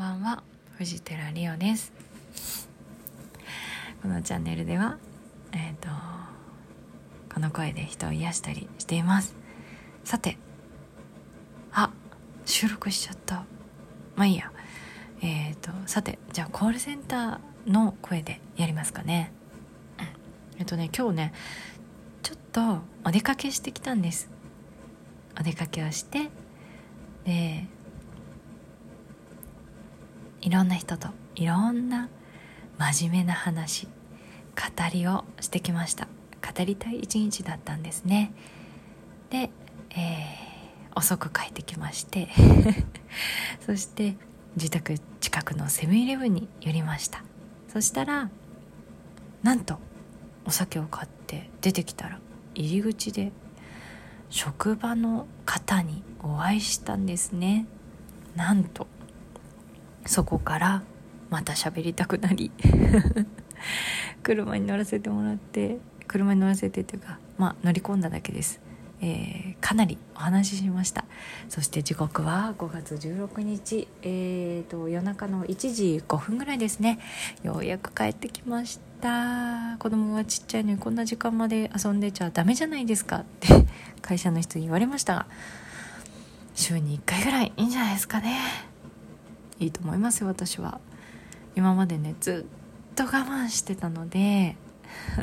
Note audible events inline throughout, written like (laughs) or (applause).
ばんは藤寺リオです。このチャンネルではえっ、ー、とこの声で人を癒したりしています。さてあ収録しちゃった。まあいいや。えっ、ー、とさてじゃあコールセンターの声でやりますかね。えっ、ー、とね今日ねちょっとお出かけしてきたんです。お出かけをしてでいろんな人といろんな真面目な話語りをしてきました。語りたい一日だったんですね。で、えー、遅く帰ってきまして (laughs) そして自宅近くのセブンイレブンに寄りました。そしたらなんとお酒を買って出てきたら入り口で職場の方にお会いしたんですね。なんとそこからまた喋りたくなり (laughs) 車に乗らせてもらって車に乗らせてっていうかまあ乗り込んだだけです、えー、かなりお話ししました。そして時刻は5月16日えーと夜中の1時5分ぐらいですね。ようやく帰ってきました。子供がちっちゃいのにこんな時間まで遊んでちゃダメじゃないですかって (laughs) 会社の人に言われましたが週に1回ぐらいいいんじゃないですかね。いいと思いますよ私は。今までねずっと我慢してたので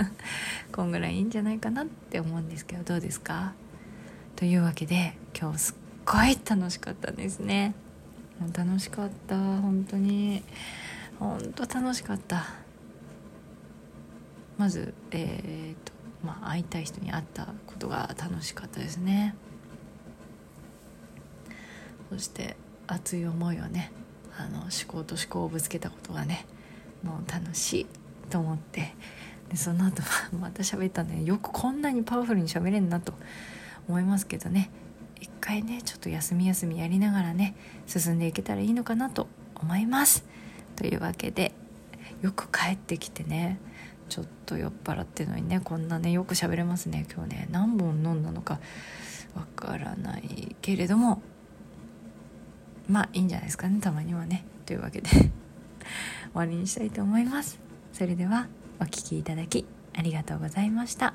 (laughs) こんぐらいいいんじゃないかなって思うんですけどどうですか？というわけで今日すっごい楽しかったんですね。楽しかった本当に。本当楽しかった。まずえー、っとまあ会いたい人に会ったことが楽しかったですね。そして熱い思いをねあの思考と思考をぶつけたことがねもう楽しいと思ってでその後は (laughs) また喋ったんでよくこんなにパワフルに喋れんなと思いますけどね。一回ねちょっと休み休みやりながらね進んでいけたらいいのかなと思います。というわけでよく帰ってきてねちょっと酔っ払ってのにねこんなねよく喋れますね。今日ね何本飲んだのかわからないけれどもまあいいんじゃないですかねたまにはね。というわけで。(laughs) 終わりにしたいと思います。それではお聴きいただきありがとうございました。